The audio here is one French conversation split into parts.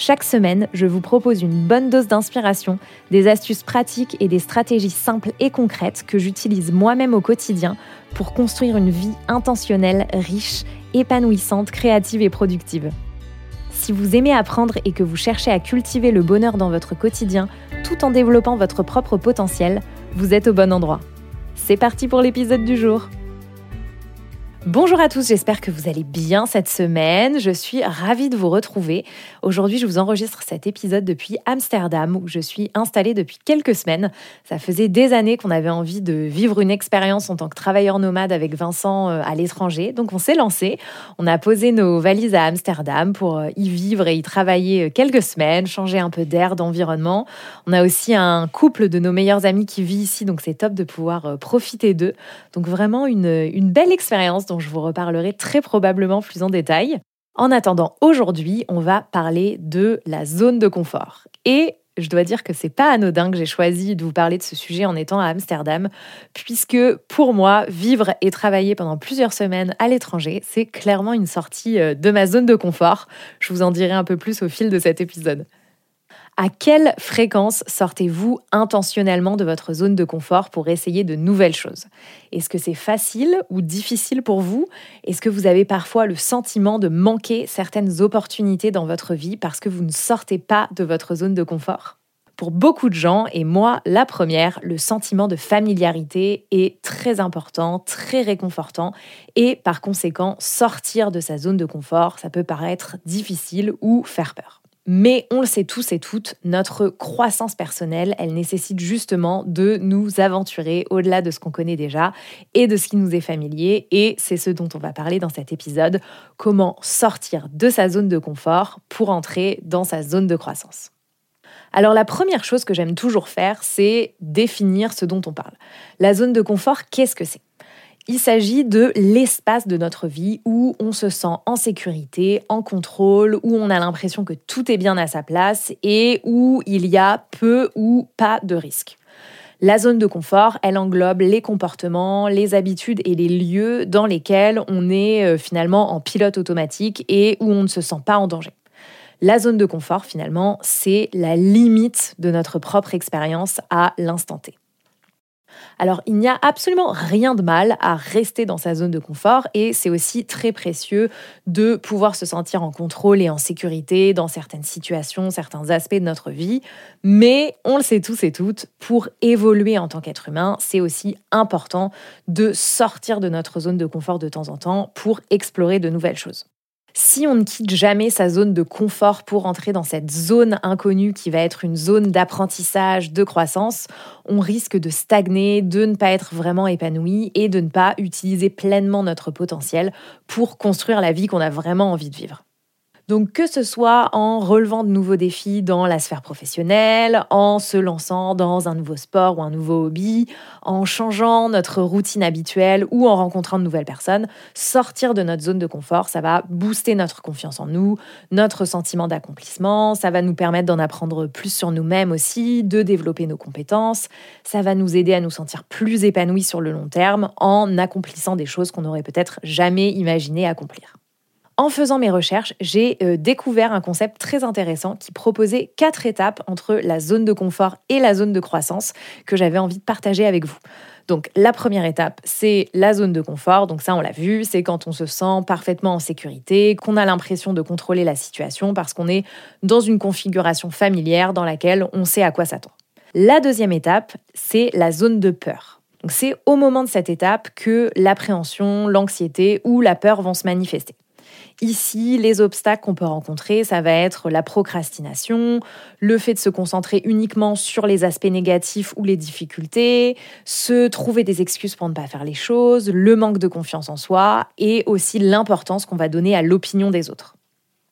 Chaque semaine, je vous propose une bonne dose d'inspiration, des astuces pratiques et des stratégies simples et concrètes que j'utilise moi-même au quotidien pour construire une vie intentionnelle, riche, épanouissante, créative et productive. Si vous aimez apprendre et que vous cherchez à cultiver le bonheur dans votre quotidien tout en développant votre propre potentiel, vous êtes au bon endroit. C'est parti pour l'épisode du jour. Bonjour à tous, j'espère que vous allez bien cette semaine. Je suis ravie de vous retrouver. Aujourd'hui, je vous enregistre cet épisode depuis Amsterdam où je suis installée depuis quelques semaines. Ça faisait des années qu'on avait envie de vivre une expérience en tant que travailleur nomade avec Vincent euh, à l'étranger. Donc on s'est lancé. On a posé nos valises à Amsterdam pour euh, y vivre et y travailler euh, quelques semaines, changer un peu d'air, d'environnement. On a aussi un couple de nos meilleurs amis qui vit ici, donc c'est top de pouvoir profiter d'eux. Donc vraiment une, une belle expérience dont je vous reparlerai très probablement plus en détail. En attendant, aujourd'hui, on va parler de la zone de confort. Et je dois dire que c'est pas anodin que j'ai choisi de vous parler de ce sujet en étant à Amsterdam, puisque pour moi, vivre et travailler pendant plusieurs semaines à l'étranger, c'est clairement une sortie euh, de ma zone de confort. Je vous en dirai un peu plus au fil de cet épisode. À quelle fréquence sortez-vous intentionnellement de votre zone de confort pour essayer de nouvelles choses? Est-ce que c'est facile ou difficile pour vous? Est-ce que vous avez parfois le sentiment de manquer certaines opportunités dans votre vie parce que vous ne sortez pas de votre zone de confort? Pour beaucoup de gens, et moi la première, le sentiment de familiarité est très important, très réconfortant, et par conséquent, sortir de sa zone de confort, ça peut paraître difficile ou faire peur. Mais on le sait tous et toutes, notre croissance personnelle, elle nécessite justement de nous aventurer au-delà de ce qu'on connaît déjà et de ce qui nous est familier. Et c'est ce dont on va parler dans cet épisode, comment sortir de sa zone de confort pour entrer dans sa zone de croissance. Alors la première chose que j'aime toujours faire, c'est définir ce dont on parle. La zone de confort, qu'est-ce que c'est? Il s'agit de l'espace de notre vie où on se sent en sécurité, en contrôle, où on a l'impression que tout est bien à sa place et où il y a peu ou pas de risques. La zone de confort, elle englobe les comportements, les habitudes et les lieux dans lesquels on est euh, finalement en pilote automatique et où on ne se sent pas en danger. La zone de confort, finalement, c'est la limite de notre propre expérience à l'instant T. Alors, il n'y a absolument rien de mal à rester dans sa zone de confort et c'est aussi très précieux de pouvoir se sentir en contrôle et en sécurité dans certaines situations, certains aspects de notre vie. Mais on le sait tous et toutes, pour évoluer en tant qu'être humain, c'est aussi important de sortir de notre zone de confort de temps en temps pour explorer de nouvelles choses. Si on ne quitte jamais sa zone de confort pour entrer dans cette zone inconnue qui va être une zone d'apprentissage, de croissance, on risque de stagner, de ne pas être vraiment épanoui et de ne pas utiliser pleinement notre potentiel pour construire la vie qu'on a vraiment envie de vivre. Donc que ce soit en relevant de nouveaux défis dans la sphère professionnelle, en se lançant dans un nouveau sport ou un nouveau hobby, en changeant notre routine habituelle ou en rencontrant de nouvelles personnes, sortir de notre zone de confort, ça va booster notre confiance en nous, notre sentiment d'accomplissement, ça va nous permettre d'en apprendre plus sur nous-mêmes aussi, de développer nos compétences, ça va nous aider à nous sentir plus épanouis sur le long terme en accomplissant des choses qu'on n'aurait peut-être jamais imaginé accomplir. En faisant mes recherches, j'ai euh, découvert un concept très intéressant qui proposait quatre étapes entre la zone de confort et la zone de croissance que j'avais envie de partager avec vous. Donc la première étape, c'est la zone de confort. Donc ça, on l'a vu, c'est quand on se sent parfaitement en sécurité, qu'on a l'impression de contrôler la situation parce qu'on est dans une configuration familière dans laquelle on sait à quoi s'attendre. La deuxième étape, c'est la zone de peur. Donc c'est au moment de cette étape que l'appréhension, l'anxiété ou la peur vont se manifester. Ici, les obstacles qu'on peut rencontrer, ça va être la procrastination, le fait de se concentrer uniquement sur les aspects négatifs ou les difficultés, se trouver des excuses pour ne pas faire les choses, le manque de confiance en soi et aussi l'importance qu'on va donner à l'opinion des autres.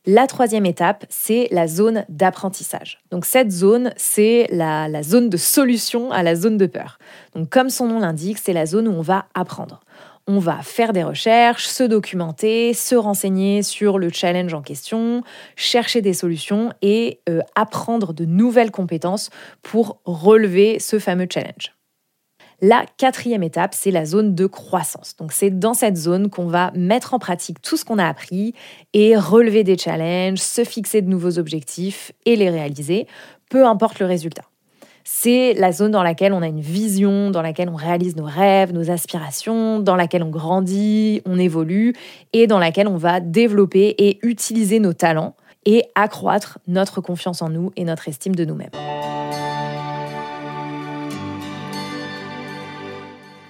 La troisième étape, c'est la zone d'apprentissage. Donc cette zone, c'est la, zone de solution à la zone de peur. Donc comme son nom l'indique, c'est la zone où on va apprendre on va faire des recherches, se documenter, se renseigner sur le challenge en question, chercher des solutions et euh, apprendre de nouvelles compétences pour relever ce fameux challenge. La quatrième étape, c'est la zone de croissance. Donc c'est dans cette zone qu'on va mettre en pratique tout ce qu'on a appris et relever des challenges, se fixer de nouveaux objectifs et les réaliser, peu importe le résultat. C'est la zone dans laquelle on a une vision, dans laquelle on réalise nos rêves, nos aspirations, dans laquelle on grandit, on évolue et dans laquelle on va développer et utiliser nos talents et accroître notre confiance en nous et notre estime de nous-mêmes.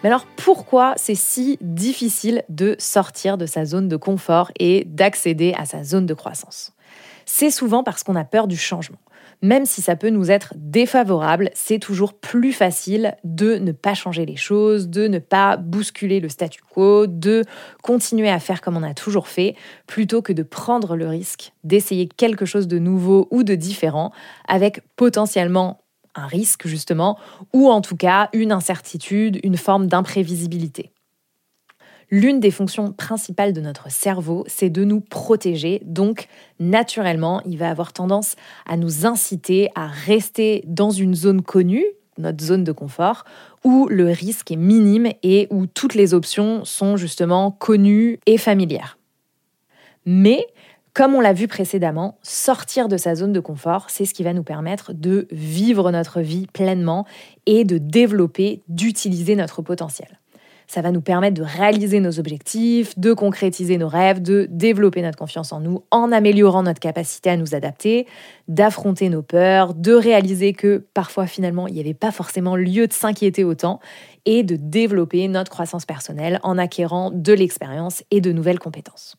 Mais alors pourquoi c'est si difficile de sortir de sa zone de confort et d'accéder à sa zone de croissance? C'est souvent parce qu'on a peur du changement. Même si ça peut nous être défavorable, c'est toujours plus facile de ne pas changer les choses, de ne pas bousculer le statu quo, de continuer à faire comme on a toujours fait, plutôt que de prendre le risque d'essayer quelque chose de nouveau ou de différent, avec potentiellement un risque justement, ou en tout cas une incertitude, une forme d'imprévisibilité. L'une des fonctions principales de notre cerveau, c'est de nous protéger. Donc, naturellement, il va avoir tendance à nous inciter à rester dans une zone connue, notre zone de confort, où le risque est minime et où toutes les options sont justement connues et familières. Mais comme on l'a vu précédemment, sortir de sa zone de confort, c'est ce qui va nous permettre de vivre notre vie pleinement et de développer, d'utiliser notre potentiel. Ça va nous permettre de réaliser nos objectifs, de concrétiser nos rêves, de développer notre confiance en nous en améliorant notre capacité à nous adapter, d'affronter nos peurs, de réaliser que parfois finalement il n'y avait pas forcément lieu de s'inquiéter autant et de développer notre croissance personnelle en acquérant de l'expérience et de nouvelles compétences.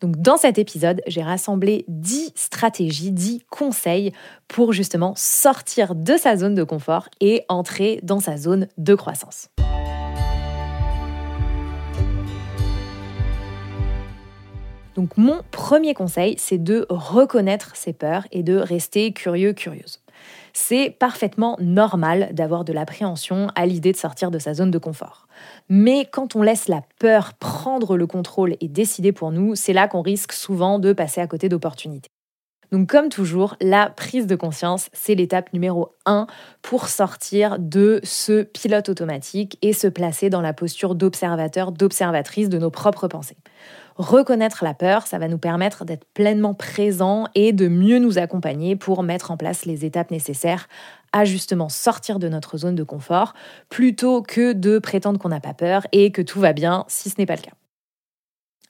Donc dans cet épisode, j'ai rassemblé 10 stratégies, 10 conseils pour justement sortir de sa zone de confort et entrer dans sa zone de croissance. Donc mon premier conseil, c'est de reconnaître ses peurs et de rester curieux, curieuse. C'est parfaitement normal d'avoir de l'appréhension à l'idée de sortir de sa zone de confort. Mais quand on laisse la peur prendre le contrôle et décider pour nous, c'est là qu'on risque souvent de passer à côté d'opportunités. Donc comme toujours, la prise de conscience, c'est l'étape numéro 1 pour sortir de ce pilote automatique et se placer dans la posture d'observateur, d'observatrice de nos propres pensées. Reconnaître la peur, ça va nous permettre d'être pleinement présents et de mieux nous accompagner pour mettre en place les étapes nécessaires à justement sortir de notre zone de confort, plutôt que de prétendre qu'on n'a pas peur et que tout va bien si ce n'est pas le cas.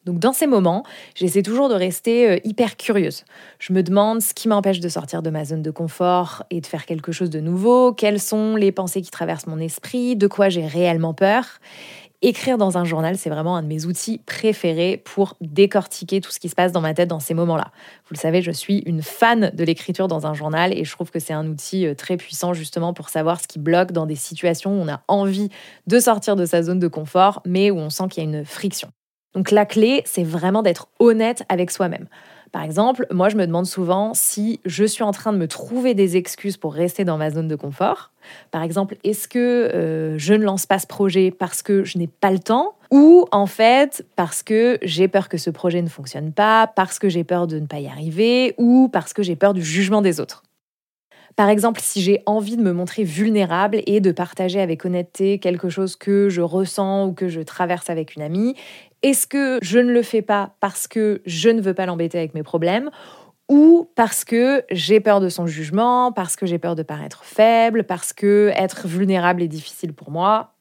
Donc dans ces moments, j'essaie toujours de rester euh, hyper curieuse. Je me demande ce qui m'empêche de sortir de ma zone de confort et de faire quelque chose de nouveau, quelles sont les pensées qui traversent mon esprit, de quoi j'ai réellement peur? Écrire dans un journal, c'est vraiment un de mes outils préférés pour décortiquer tout ce qui se passe dans ma tête dans ces moments-là. Vous le savez, je suis une fan de l'écriture dans un journal et je trouve que c'est un outil euh, très puissant justement pour savoir ce qui bloque dans des situations où on a envie de sortir de sa zone de confort, mais où on sent qu'il y a une friction. Donc la clé, c'est vraiment d'être honnête avec soi-même. Par exemple, moi, je me demande souvent si je suis en train de me trouver des excuses pour rester dans ma zone de confort. Par exemple, est-ce que euh, je ne lance pas ce projet parce que je n'ai pas le temps? Ou en fait parce que j'ai peur que ce projet ne fonctionne pas, parce que j'ai peur de ne pas y arriver ou parce que j'ai peur du jugement des autres? Par exemple, si j'ai envie de me montrer vulnérable et de partager avec honnêteté quelque chose que je ressens ou que je traverse avec une amie, est-ce que je ne le fais pas parce que je ne veux pas l'embêter avec mes problèmes ou parce que j'ai peur de son jugement, parce que j'ai peur de paraître faible, parce que être vulnérable est difficile pour moi?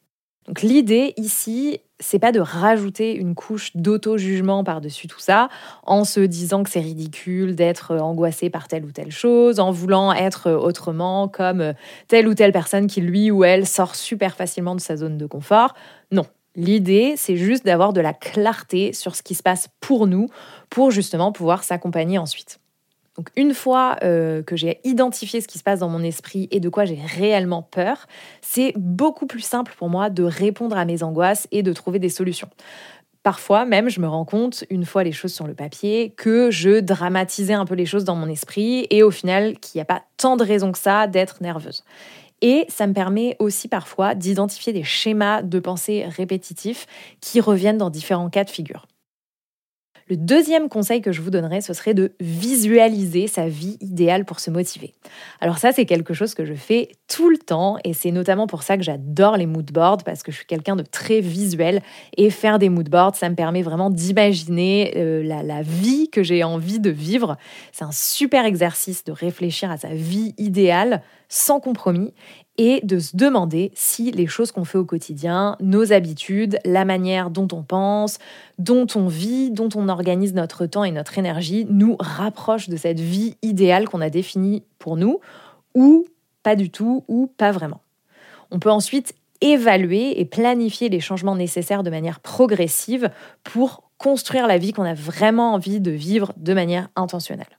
Donc l'idée ici, c'est pas de rajouter une couche d'auto-jugement par-dessus tout ça en se disant que c'est ridicule d'être angoissé par telle ou telle chose, en voulant être autrement comme telle ou telle personne qui lui ou elle sort super facilement de sa zone de confort. Non, L'idée, c'est juste d'avoir de la clarté sur ce qui se passe pour nous, pour justement pouvoir s'accompagner ensuite. Donc une fois euh, que j'ai identifié ce qui se passe dans mon esprit et de quoi j'ai réellement peur, c'est beaucoup plus simple pour moi de répondre à mes angoisses et de trouver des solutions. Parfois même, je me rends compte, une fois les choses sur le papier, que je dramatisais un peu les choses dans mon esprit et au final qu'il n'y a pas tant de raisons que ça d'être nerveuse. Et ça me permet aussi parfois d'identifier des schémas de pensée répétitifs qui reviennent dans différents cas de figure. Le deuxième conseil que je vous donnerais, ce serait de visualiser sa vie idéale pour se motiver. Alors ça, c'est quelque chose que je fais tout le temps et c'est notamment pour ça que j'adore les mood boards parce que je suis quelqu'un de très visuel et faire des mood boards, ça me permet vraiment d'imaginer euh, la, la vie que j'ai envie de vivre. C'est un super exercice de réfléchir à sa vie idéale sans compromis et de se demander si les choses qu'on fait au quotidien, nos habitudes, la manière dont on pense, dont on vit, dont on organise notre temps et notre énergie, nous rapprochent de cette vie idéale qu'on a définie pour nous, ou pas du tout, ou pas vraiment. On peut ensuite évaluer et planifier les changements nécessaires de manière progressive pour construire la vie qu'on a vraiment envie de vivre de manière intentionnelle.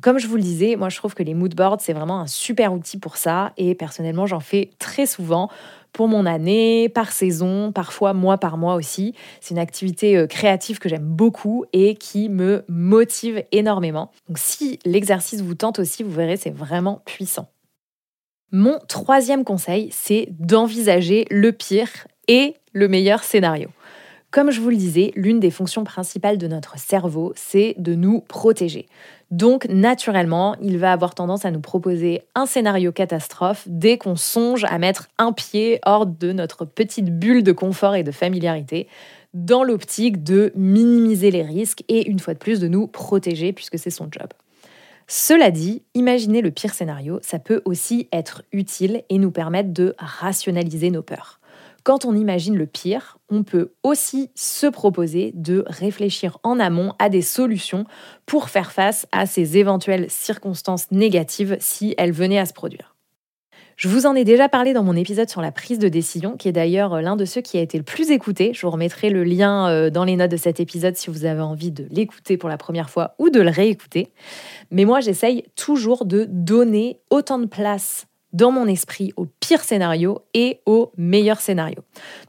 Comme je vous le disais, moi je trouve que les mood boards, c'est vraiment un super outil pour ça. Et personnellement, j'en fais très souvent pour mon année, par saison, parfois mois par mois aussi. C'est une activité euh, créative que j'aime beaucoup et qui me motive énormément. Donc si l'exercice vous tente aussi, vous verrez, c'est vraiment puissant. Mon troisième conseil, c'est d'envisager le pire et le meilleur scénario. Comme je vous le disais, l'une des fonctions principales de notre cerveau, c'est de nous protéger. Donc, naturellement, il va avoir tendance à nous proposer un scénario catastrophe dès qu'on songe à mettre un pied hors de notre petite bulle de confort et de familiarité, dans l'optique de minimiser les risques et, une fois de plus, de nous protéger puisque c'est son job. Cela dit, imaginer le pire scénario, ça peut aussi être utile et nous permettre de rationaliser nos peurs. Quand on imagine le pire, on peut aussi se proposer de réfléchir en amont à des solutions pour faire face à ces éventuelles circonstances négatives si elles venaient à se produire. Je vous en ai déjà parlé dans mon épisode sur la prise de décision, qui est d'ailleurs l'un de ceux qui a été le plus écouté. Je vous remettrai le lien euh, dans les notes de cet épisode si vous avez envie de l'écouter pour la première fois ou de le réécouter. Mais moi, j'essaye toujours de donner autant de place dans mon esprit au pire scénario et au meilleur scénario.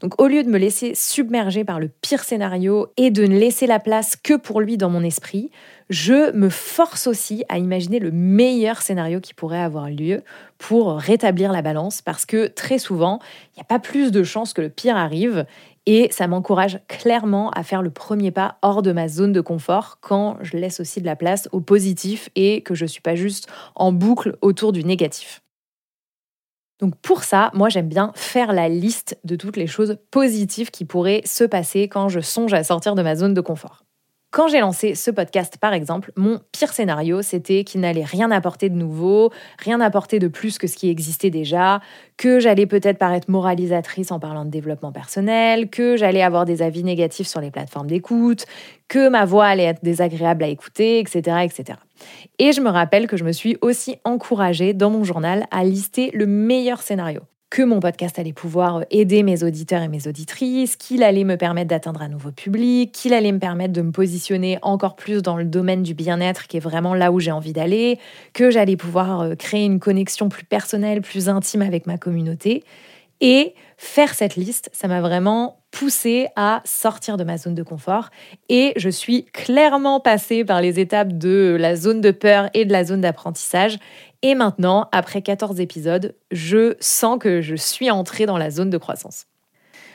Donc au lieu de me laisser submerger par le pire scénario et de ne laisser la place que pour lui dans mon esprit, je me force aussi à imaginer le meilleur scénario qui pourrait avoir lieu pour rétablir la balance parce que très souvent, il n'y a pas plus de chances que le pire arrive et ça m'encourage clairement à faire le premier pas hors de ma zone de confort quand je laisse aussi de la place au positif et que je ne suis pas juste en boucle autour du négatif. Donc pour ça, moi j'aime bien faire la liste de toutes les choses positives qui pourraient se passer quand je songe à sortir de ma zone de confort. Quand j'ai lancé ce podcast, par exemple, mon pire scénario, c'était qu'il n'allait rien apporter de nouveau, rien apporter de plus que ce qui existait déjà, que j'allais peut-être paraître moralisatrice en parlant de développement personnel, que j'allais avoir des avis négatifs sur les plateformes d'écoute, que ma voix allait être désagréable à écouter, etc., etc. Et je me rappelle que je me suis aussi encouragée dans mon journal à lister le meilleur scénario que mon podcast allait pouvoir aider mes auditeurs et mes auditrices, qu'il allait me permettre d'atteindre un nouveau public, qu'il allait me permettre de me positionner encore plus dans le domaine du bien-être qui est vraiment là où j'ai envie d'aller, que j'allais pouvoir euh, créer une connexion plus personnelle, plus intime avec ma communauté. Et faire cette liste, ça m'a vraiment poussé à sortir de ma zone de confort. Et je suis clairement passée par les étapes de la zone de peur et de la zone d'apprentissage. Et maintenant, après 14 épisodes, je sens que je suis entrée dans la zone de croissance.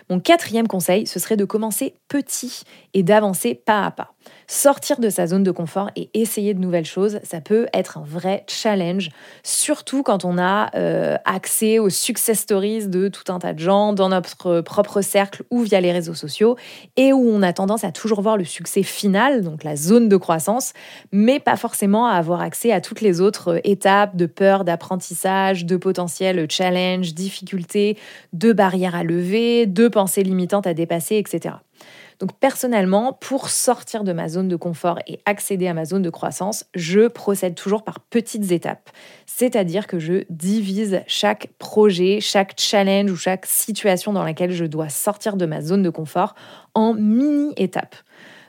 Mon quatrième conseil, ce serait de commencer petit et d'avancer pas à pas. Sortir de sa zone de confort et essayer de nouvelles choses, ça peut être un vrai challenge, surtout quand on a euh, accès aux success stories de tout un tas de gens dans notre propre cercle ou via les réseaux sociaux, et où on a tendance à toujours voir le succès final, donc la zone de croissance, mais pas forcément à avoir accès à toutes les autres étapes de peur, d'apprentissage, de potentiel challenge, difficultés, de barrières à lever, de pensées limitantes à dépasser, etc. Donc personnellement, pour sortir de ma zone de confort et accéder à ma zone de croissance, je procède toujours par petites étapes. C'est-à-dire que je divise chaque projet, chaque challenge ou chaque situation dans laquelle je dois sortir de ma zone de confort en mini-étapes.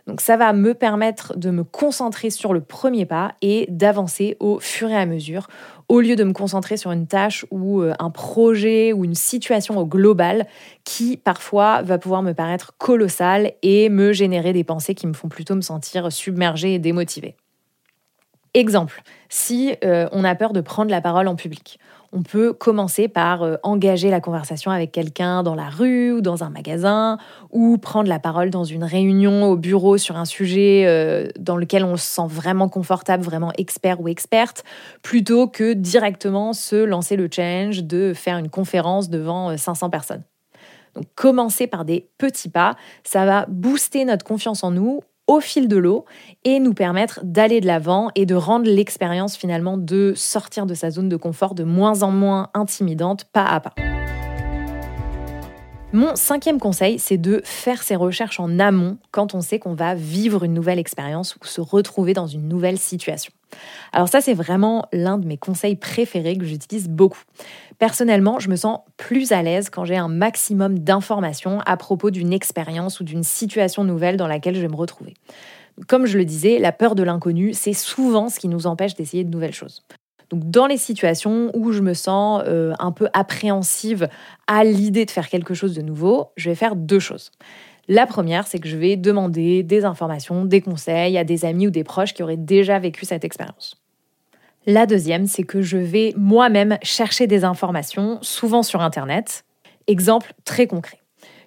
Donc ça va me permettre de me concentrer sur le premier pas et d'avancer au fur et à mesure, au lieu de me concentrer sur une tâche ou euh, un projet ou une situation au global qui parfois va pouvoir me paraître colossal et me générer des pensées qui me font plutôt me sentir submergée et démotivée. Exemple, si euh, on a peur de prendre la parole en public, on peut commencer par euh, engager la conversation avec quelqu'un dans la rue ou dans un magasin, ou prendre la parole dans une réunion au bureau sur un sujet euh, dans lequel on se sent vraiment confortable, vraiment expert ou experte, plutôt que directement se lancer le challenge de faire une conférence devant 500 personnes. Donc commencer par des petits pas, ça va booster notre confiance en nous au fil de l'eau et nous permettre d'aller de l'avant et de rendre l'expérience finalement de sortir de sa zone de confort de moins en moins intimidante pas à pas. Mon cinquième conseil, c'est de faire ses recherches en amont quand on sait qu'on va vivre une nouvelle expérience ou se retrouver dans une nouvelle situation. Alors ça, c'est vraiment l'un de mes conseils préférés que j'utilise beaucoup. Personnellement, je me sens plus à l'aise quand j'ai un maximum d'informations à propos d'une expérience ou d'une situation nouvelle dans laquelle je vais me retrouver. Comme je le disais, la peur de l'inconnu, c'est souvent ce qui nous empêche d'essayer de nouvelles choses. Donc dans les situations où je me sens euh, un peu appréhensive à l'idée de faire quelque chose de nouveau, je vais faire deux choses. La première, c'est que je vais demander des informations, des conseils à des amis ou des proches qui auraient déjà vécu cette expérience. La deuxième, c'est que je vais moi-même chercher des informations, souvent sur Internet. Exemple très concret.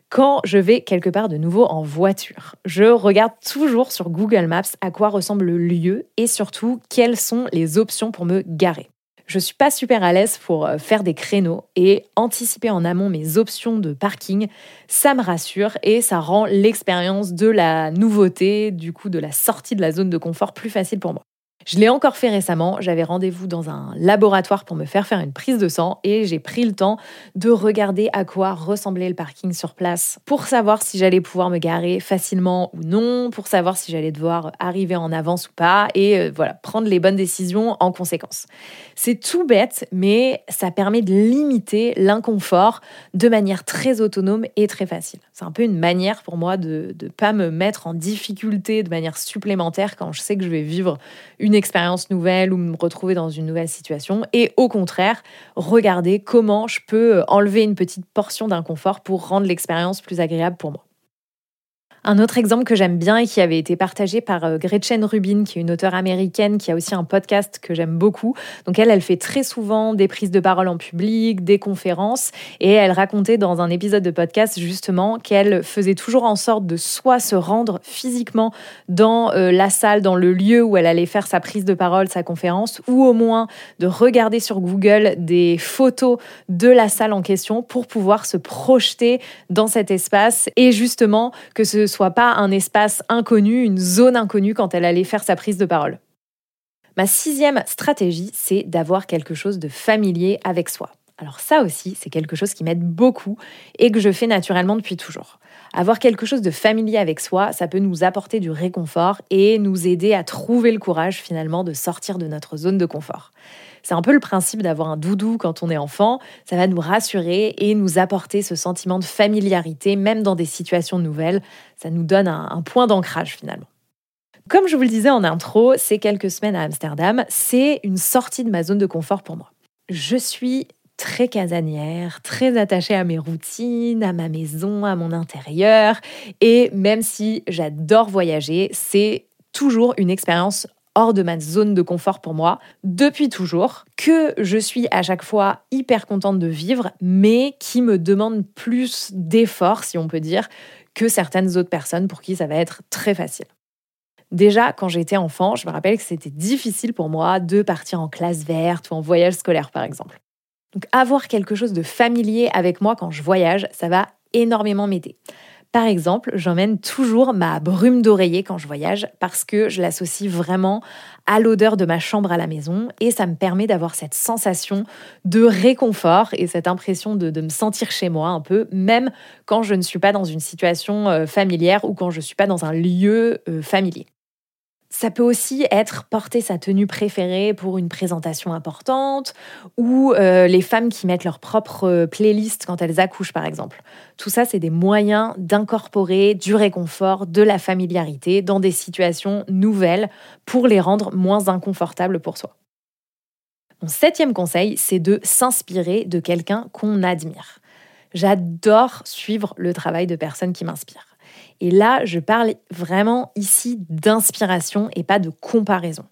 Quand je vais quelque part de nouveau en voiture, je regarde toujours sur Google Maps à quoi ressemble le lieu et surtout quelles sont les options pour me garer. Je suis pas super à l'aise pour euh, faire des créneaux et anticiper en amont mes options de parking, ça me rassure et ça rend l'expérience de la nouveauté, du coup de la sortie de la zone de confort plus facile pour moi. Je l'ai encore fait récemment, j'avais rendez-vous dans un laboratoire pour me faire faire une prise de sang et j'ai pris le temps de regarder à quoi ressemblait le parking sur place pour savoir si j'allais pouvoir me garer facilement ou non, pour savoir si j'allais devoir arriver en avance ou pas et euh, voilà, prendre les bonnes décisions en conséquence. C'est tout bête, mais ça permet de limiter l'inconfort de manière très autonome et très facile. C'est un peu une manière pour moi de ne pas me mettre en difficulté de manière supplémentaire quand je sais que je vais vivre une expérience nouvelle ou me retrouver dans une nouvelle situation. Et au contraire, regarder comment je peux enlever une petite portion d'inconfort pour rendre l'expérience plus agréable pour moi. Un autre exemple que j'aime bien et qui avait été partagé par euh, Gretchen Rubin, qui est une auteure américaine qui a aussi un podcast que j'aime beaucoup. Donc elle, elle fait très souvent des prises de parole en public, des conférences, et elle racontait dans un épisode de podcast justement qu'elle faisait toujours en sorte de soit se rendre physiquement dans euh, la salle, dans le lieu où elle allait faire sa prise de parole, sa conférence, ou au moins de regarder sur Google des photos de la salle en question pour pouvoir se projeter dans cet espace et justement que ce soit pas un espace inconnu, une zone inconnue quand elle allait faire sa prise de parole. Ma sixième stratégie, c'est d'avoir quelque chose de familier avec soi. Alors ça aussi, c'est quelque chose qui m'aide beaucoup et que je fais naturellement depuis toujours. Avoir quelque chose de familier avec soi, ça peut nous apporter du réconfort et nous aider à trouver le courage finalement de sortir de notre zone de confort. C'est un peu le principe d'avoir un doudou quand on est enfant. Ça va nous rassurer et nous apporter ce sentiment de familiarité, même dans des situations nouvelles. Ça nous donne un, point d'ancrage finalement. Comme je vous le disais en intro, ces quelques semaines à Amsterdam, c'est une sortie de ma zone de confort pour moi. Je suis très casanière, très attachée à mes routines, à ma maison, à mon intérieur. Et même si j'adore voyager, c'est toujours une expérience hors de ma zone de confort pour moi depuis toujours, que je suis à chaque fois hyper contente de vivre, mais qui me demande plus d'efforts, si on peut dire, que certaines autres personnes pour qui ça va être très facile. Déjà, quand j'étais enfant, je me rappelle que c'était difficile pour moi de partir en classe verte ou en voyage scolaire, par exemple. Donc avoir quelque chose de familier avec moi quand je voyage, ça va énormément m'aider. Par exemple, j'emmène toujours ma brume d'oreiller quand je voyage parce que je l'associe vraiment à l'odeur de ma chambre à la maison et ça me permet d'avoir cette sensation de réconfort et cette impression de, me sentir chez moi un peu, même quand je ne suis pas dans une situation euh, familière ou quand je ne suis pas dans un lieu euh, familier. Ça peut aussi être porter sa tenue préférée pour une présentation importante ou euh, les femmes qui mettent leur propre euh, playlist quand elles accouchent par exemple. Tout ça, c'est des moyens d'incorporer du réconfort, de la familiarité dans des situations nouvelles pour les rendre moins inconfortables pour soi. Mon septième conseil, c'est de s'inspirer de quelqu'un qu'on admire. J'adore suivre le travail de personnes qui m'inspirent. Et là, je parle vraiment ici d'inspiration et pas de comparaison.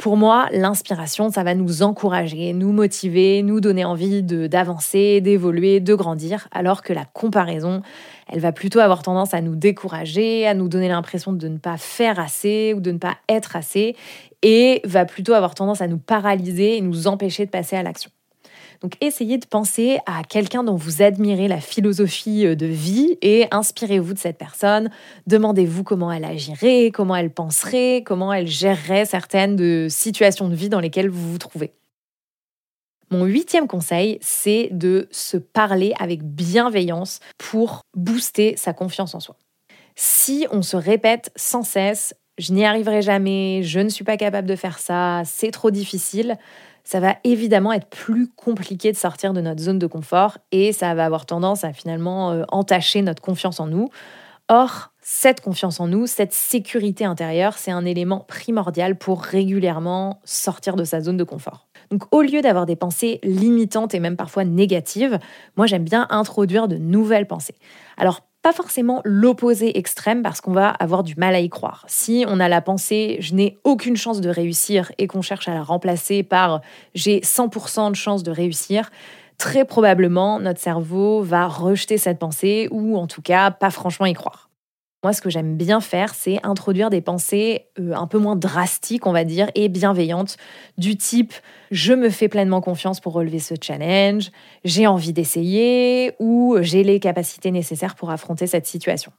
Pour moi, l'inspiration, ça va nous encourager, nous motiver, nous donner envie d'avancer, d'évoluer, de grandir, alors que la comparaison, elle va plutôt avoir tendance à nous décourager, à nous donner l'impression de ne pas faire assez ou de ne pas être assez, et va plutôt avoir tendance à nous paralyser et nous empêcher de passer à l'action. Donc essayez de penser à quelqu'un dont vous admirez la philosophie euh, de vie et inspirez-vous de cette personne. Demandez-vous comment elle agirait, comment elle penserait, comment elle gérerait certaines de situations de vie dans lesquelles vous vous trouvez. Mon huitième conseil, c'est de se parler avec bienveillance pour booster sa confiance en soi. Si on se répète sans cesse je n'y arriverai jamais, je ne suis pas capable de faire ça, c'est trop difficile, ça va évidemment être plus compliqué de sortir de notre zone de confort et ça va avoir tendance à finalement euh, entacher notre confiance en nous. Or, cette confiance en nous, cette sécurité intérieure, c'est un élément primordial pour régulièrement sortir de sa zone de confort. Donc au lieu d'avoir des pensées limitantes et même parfois négatives, moi j'aime bien introduire de nouvelles pensées. Alors pas forcément l'opposé extrême parce qu'on va avoir du mal à y croire. Si on a la pensée je n'ai aucune chance de réussir et qu'on cherche à la remplacer par j'ai 100% de chance de réussir, très probablement notre cerveau va rejeter cette pensée ou en tout cas pas franchement y croire. Moi, ce que j'aime bien faire, c'est introduire des pensées euh, un peu moins drastiques, on va dire, et bienveillantes, du type je me fais pleinement confiance pour relever ce challenge, j'ai envie d'essayer ou j'ai les capacités nécessaires pour affronter cette situation.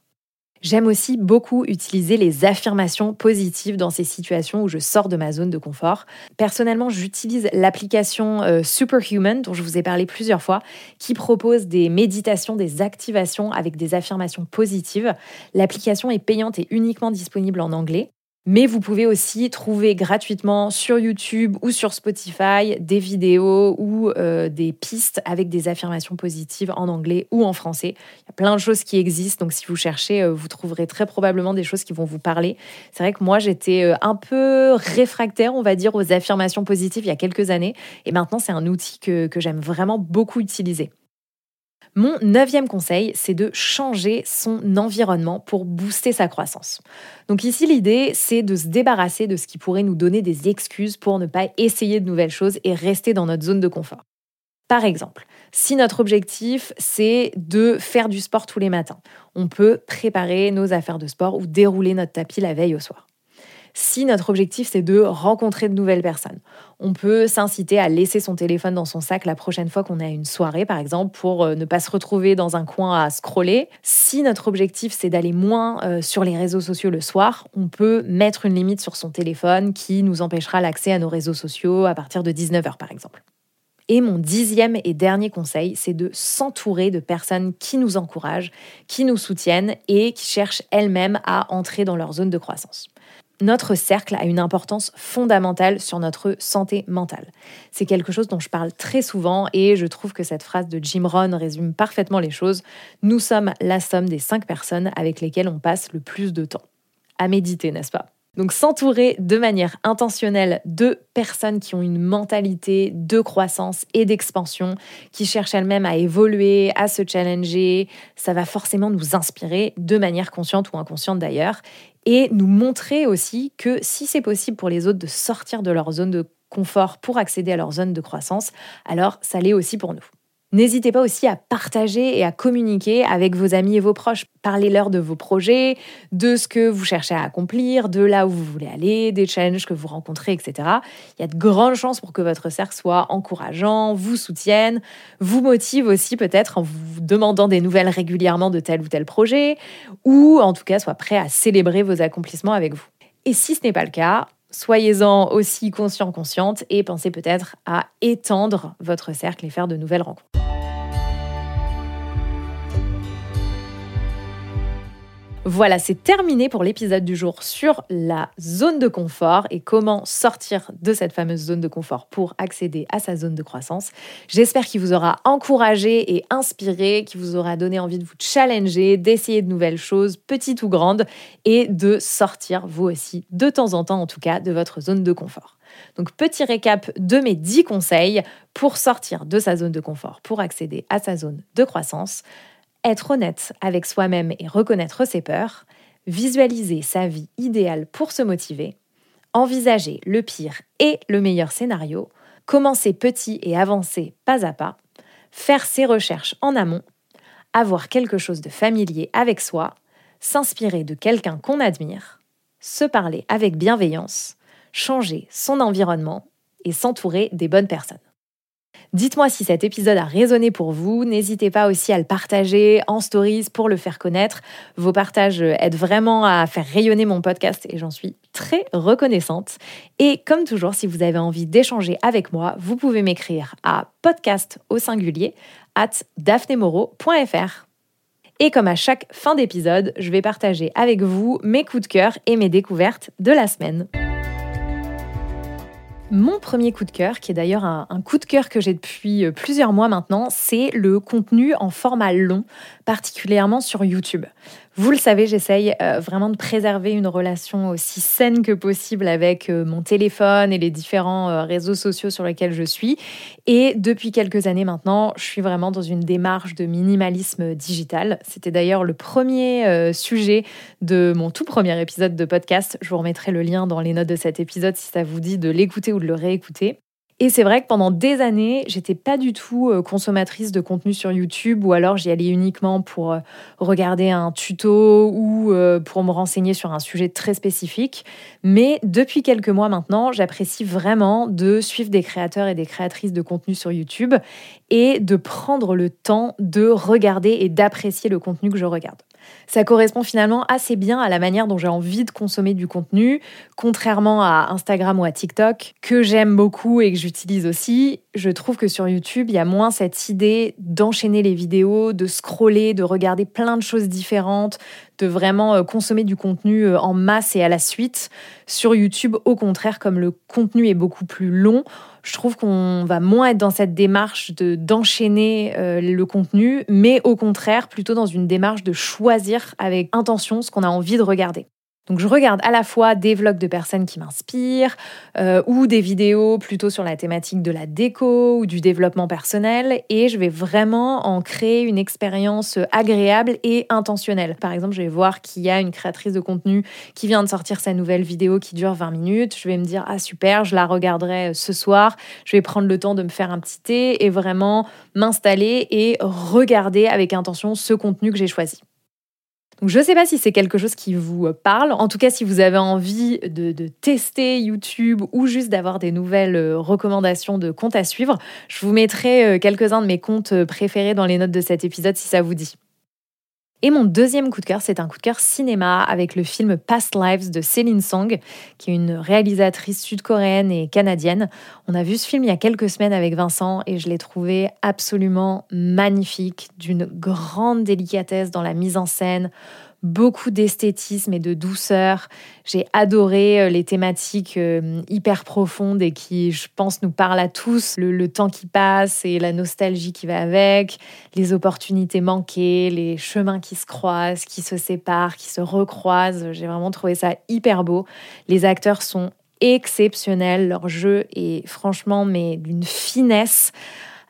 J'aime aussi beaucoup utiliser les affirmations positives dans ces situations où je sors de ma zone de confort. Personnellement, j'utilise l'application euh, Superhuman, dont je vous ai parlé plusieurs fois, qui propose des méditations, des activations avec des affirmations positives. L'application est payante et uniquement disponible en anglais. Mais vous pouvez aussi trouver gratuitement sur YouTube ou sur Spotify des vidéos ou euh, des pistes avec des affirmations positives en anglais ou en français. Il y a plein de choses qui existent, donc si vous cherchez, euh, vous trouverez très probablement des choses qui vont vous parler. C'est vrai que moi, j'étais euh, un peu réfractaire, on va dire, aux affirmations positives il y a quelques années, et maintenant c'est un outil que j'aime vraiment beaucoup utiliser. Mon neuvième conseil, c'est de changer son environnement pour booster sa croissance. Donc ici, l'idée, c'est de se débarrasser de ce qui pourrait nous donner des excuses pour ne pas essayer de nouvelles choses et rester dans notre zone de confort. Par exemple, si notre objectif, c'est de faire du sport tous les matins, on peut préparer nos affaires de sport ou dérouler notre tapis la veille au soir si notre objectif c'est de rencontrer de nouvelles personnes. On peut s'inciter à laisser son téléphone dans son sac la prochaine fois qu'on a une soirée, par exemple, pour euh, ne pas se retrouver dans un coin à scroller. Si notre objectif c'est d'aller moins euh, sur les réseaux sociaux le soir, on peut mettre une limite sur son téléphone qui nous empêchera l'accès à nos réseaux sociaux à partir de 19h, par exemple. Et mon dixième et dernier conseil, c'est de s'entourer de personnes qui nous encouragent, qui nous soutiennent et qui cherchent elles-mêmes à entrer dans leur zone de croissance notre cercle a une importance fondamentale sur notre santé mentale. C'est quelque chose dont je parle très souvent et je trouve que cette phrase de Jim Rohn résume parfaitement les choses. Nous sommes la somme des cinq personnes avec lesquelles on passe le plus de temps. À méditer, n'est-ce pas? Donc s'entourer de manière intentionnelle de personnes qui ont une mentalité de croissance et d'expansion, qui cherchent elles-mêmes à évoluer, à se challenger, ça va forcément nous inspirer de manière consciente ou inconsciente d'ailleurs, et nous montrer aussi que si c'est possible pour les autres de sortir de leur zone de confort pour accéder à leur zone de croissance, alors ça l'est aussi pour nous. N'hésitez pas aussi à partager et à communiquer avec vos amis et vos proches. Parlez-leur de vos projets, de ce que vous cherchez à accomplir, de là où vous voulez aller, des challenges que vous rencontrez, etc. Il y a de grandes chances pour que votre cercle soit encourageant, vous soutienne, vous motive aussi peut-être en vous demandant des nouvelles régulièrement de tel ou tel projet, ou en tout cas soit prêt à célébrer vos accomplissements avec vous. Et si ce n'est pas le cas, soyez-en aussi conscient, consciente et pensez peut-être à étendre votre cercle et faire de nouvelles rencontres. Voilà, c'est terminé pour l'épisode du jour sur la zone de confort et comment sortir de cette fameuse zone de confort pour accéder à sa zone de croissance. J'espère qu'il vous aura encouragé et inspiré, qu'il vous aura donné envie de vous challenger, d'essayer de nouvelles choses, petites ou grandes, et de sortir, vous aussi, de temps en temps en tout cas, de votre zone de confort. Donc petit récap de mes 10 conseils pour sortir de sa zone de confort, pour accéder à sa zone de croissance être honnête avec soi-même et reconnaître ses peurs, visualiser sa vie idéale pour se motiver, envisager le pire et le meilleur scénario, commencer petit et avancer pas à pas, faire ses recherches en amont, avoir quelque chose de familier avec soi, s'inspirer de quelqu'un qu'on admire, se parler avec bienveillance, changer son environnement et s'entourer des bonnes personnes. Dites-moi si cet épisode a résonné pour vous. N'hésitez pas aussi à le partager en stories pour le faire connaître. Vos partages aident vraiment à faire rayonner mon podcast et j'en suis très reconnaissante. Et comme toujours, si vous avez envie d'échanger avec moi, vous pouvez m'écrire à podcast au singulier at daphnemoro.fr. Et comme à chaque fin d'épisode, je vais partager avec vous mes coups de cœur et mes découvertes de la semaine. Mon premier coup de cœur, qui est d'ailleurs un, coup de cœur que j'ai depuis euh, plusieurs mois maintenant, c'est le contenu en format long, particulièrement sur YouTube. Vous le savez, j'essaye euh, vraiment de préserver une relation aussi saine que possible avec euh, mon téléphone et les différents euh, réseaux sociaux sur lesquels je suis. Et depuis quelques années maintenant, je suis vraiment dans une démarche de minimalisme digital. C'était d'ailleurs le premier sujet de mon tout premier épisode de podcast. Je vous remettrai le lien dans les notes de cet épisode si ça vous dit de l'écouter ou de le réécouter. Et c'est vrai que pendant des années, j'étais pas du tout euh, consommatrice de contenu sur YouTube ou alors j'y allais uniquement pour euh, regarder un tuto ou euh, pour me renseigner sur un sujet très spécifique. Mais depuis quelques mois maintenant, j'apprécie vraiment de suivre des créateurs et des créatrices de contenu sur YouTube et de prendre le temps de regarder et d'apprécier le contenu que je regarde. Ça correspond finalement assez bien à la manière dont j'ai envie de consommer du contenu, contrairement à Instagram ou à TikTok, que j'aime beaucoup et que j'utilise aussi. Je trouve que sur YouTube, il y a moins cette idée d'enchaîner les vidéos, de scroller, de regarder plein de choses différentes, vraiment euh, consommer du contenu euh, en masse et à la suite. Sur YouTube, au contraire, comme le contenu est beaucoup plus long, je trouve qu'on va moins être dans cette démarche de d'enchaîner euh, le contenu, mais au contraire plutôt dans une démarche de choisir avec intention ce qu'on a envie de regarder. Donc je regarde à la fois des vlogs de personnes qui m'inspirent euh, ou des vidéos plutôt sur la thématique de la déco ou du développement personnel et je vais vraiment en créer une expérience agréable et intentionnelle. Par exemple, je vais voir qu'il y a une créatrice de contenu qui vient de sortir sa nouvelle vidéo qui dure 20 minutes. Je vais me dire ah super, je la regarderai ce soir. Je vais prendre le temps de me faire un petit thé et vraiment m'installer et regarder avec intention ce contenu que j'ai choisi je ne sais pas si c'est quelque chose qui vous euh, parle. En tout cas, si vous avez envie de, tester YouTube ou juste d'avoir des nouvelles euh, recommandations de comptes à suivre, je vous mettrai euh, quelques-uns de mes comptes préférés dans les notes de cet épisode si ça vous dit. Et mon deuxième coup de cœur, c'est un coup de cœur cinéma avec le film Past Lives de Céline Song, qui est une réalisatrice sud-coréenne et canadienne. On a vu ce film il y a quelques semaines avec Vincent et je l'ai trouvé absolument magnifique, d'une grande délicatesse dans la mise en scène, beaucoup d'esthétisme et de douceur. J'ai adoré euh, les thématiques euh, hyper profondes et qui, je pense, nous parlent à tous. Le, temps qui passe et la nostalgie qui va avec, les opportunités manquées, les chemins qui se croisent, qui se séparent, qui se recroisent. J'ai vraiment trouvé ça hyper beau. Les acteurs sont exceptionnels. Leur jeu est franchement, mais d'une finesse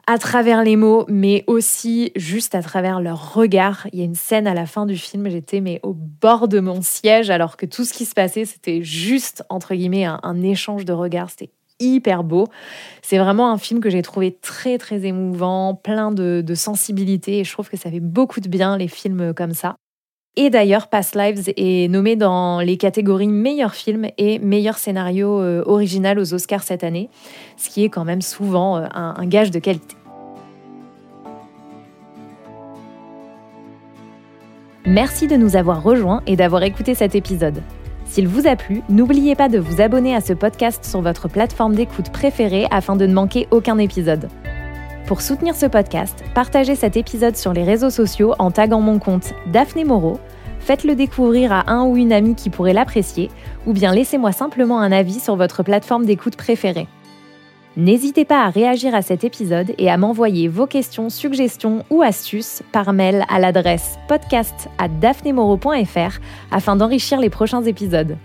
à travers les mots, mais aussi juste à travers leur regard. Il y a une scène à la fin du film, j'étais mais au bord de mon siège, alors que tout ce qui se passait, c'était juste entre guillemets un, échange de regards. C'était hyper beau. C'est vraiment un film que j'ai trouvé très très émouvant, plein de, de sensibilité, et je trouve que ça fait beaucoup de bien les films comme ça. Et d'ailleurs, Past Lives est nommé dans les catégories meilleur film et meilleur scénario euh, original aux Oscars cette année, ce qui est quand même souvent euh, un, gage de qualité. Merci de nous avoir rejoints et d'avoir écouté cet épisode. S'il vous a plu, n'oubliez pas de vous abonner à ce podcast sur votre plateforme d'écoute préférée afin de ne manquer aucun épisode. Pour soutenir ce podcast, partagez cet épisode sur les réseaux sociaux en taguant mon compte Daphné Moreau, faites-le découvrir à un ou une amie qui pourrait l'apprécier, ou bien laissez-moi simplement un avis sur votre plateforme d'écoute préférée. N'hésitez pas à réagir à cet épisode et à m'envoyer vos questions, suggestions ou astuces par mail à l'adresse podcast à afin d'enrichir les prochains épisodes.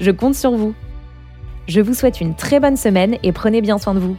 Je compte sur vous. Je vous souhaite une très bonne semaine et prenez bien soin de vous.